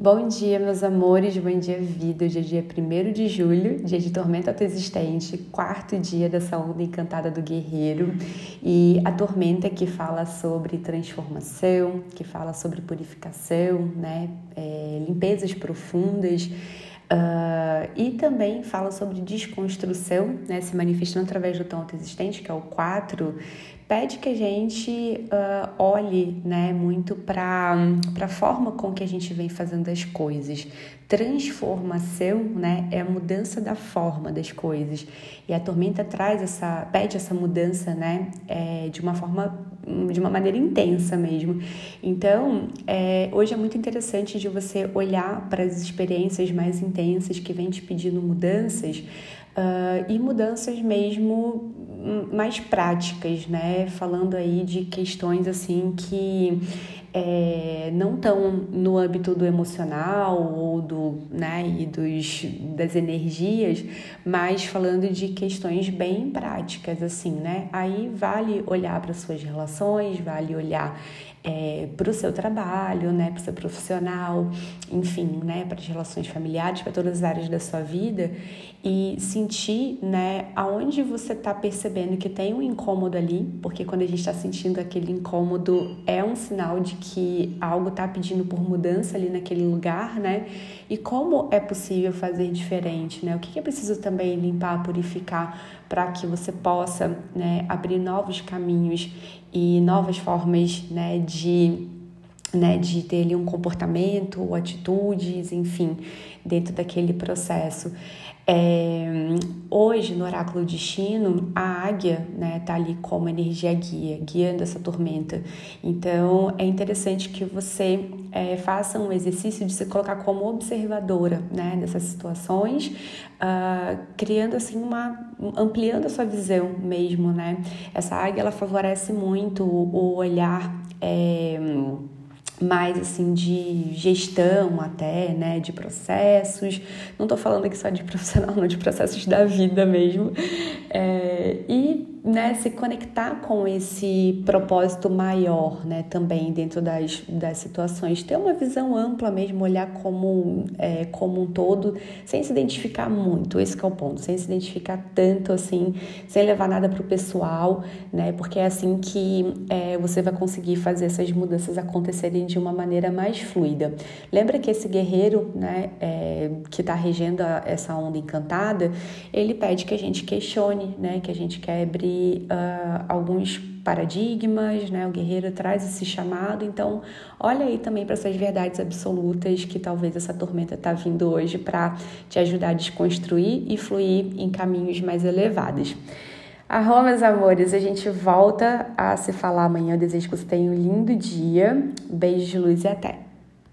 Bom dia, meus amores, bom dia, vida. Hoje é dia 1 de julho, dia de tormenta autoexistente, quarto dia dessa onda encantada do guerreiro. E a tormenta que fala sobre transformação, que fala sobre purificação, né? É, limpezas profundas. Uh, e também fala sobre desconstrução, né, se manifestando através do tom autoexistente, que é o 4, pede que a gente uh, olhe né, muito para a forma com que a gente vem fazendo as coisas. Transformação né, é a mudança da forma das coisas. E a tormenta traz essa, pede essa mudança né, é, de uma forma, de uma maneira intensa mesmo. Então, é, hoje é muito interessante de você olhar para as experiências mais intensas que vêm te pedindo mudanças uh, e mudanças mesmo mais práticas, né? Falando aí de questões assim que é, não estão no âmbito do emocional ou do, né, e dos, das energias, mas falando de questões bem práticas, assim, né? Aí vale olhar para suas relações, vale olhar é, para o seu trabalho, né, para o seu profissional, enfim, né, para as relações familiares, para todas as áreas da sua vida e sentir, né, aonde você está percebendo que tem um incômodo ali, porque quando a gente está sentindo aquele incômodo é um sinal de que algo está pedindo por mudança ali naquele lugar, né, e como é possível fazer diferente, né, o que é preciso também limpar, purificar para que você possa, né, abrir novos caminhos e novas formas né, de, né, de ter ali um comportamento atitudes, enfim, dentro daquele processo. É, hoje, no oráculo destino, a águia né, tá ali como energia guia, guiando essa tormenta. Então, é interessante que você é, faça um exercício de se colocar como observadora né, dessas situações, uh, criando assim uma, ampliando a sua visão mesmo, né? Essa águia, ela favorece muito o olhar... É, mais assim de gestão até, né, de processos. Não estou falando aqui só de profissional, não, de processos da vida mesmo. É, e né, se conectar com esse propósito maior, né, também dentro das, das situações, ter uma visão ampla mesmo, olhar como, é, como um todo, sem se identificar muito, esse é o ponto, sem se identificar tanto assim, sem levar nada para o pessoal, né, porque é assim que é, você vai conseguir fazer essas mudanças acontecerem de uma maneira mais fluida. Lembra que esse guerreiro, né, é, que está regendo essa onda encantada, ele pede que a gente questione, né, que a gente quebre uh, alguns paradigmas, né? O guerreiro traz esse chamado, então olha aí também para essas verdades absolutas que talvez essa tormenta está vindo hoje para te ajudar a desconstruir e fluir em caminhos mais elevados. Arroba, meus amores, a gente volta a se falar amanhã. Eu desejo que você tenha um lindo dia. Beijo de luz e até!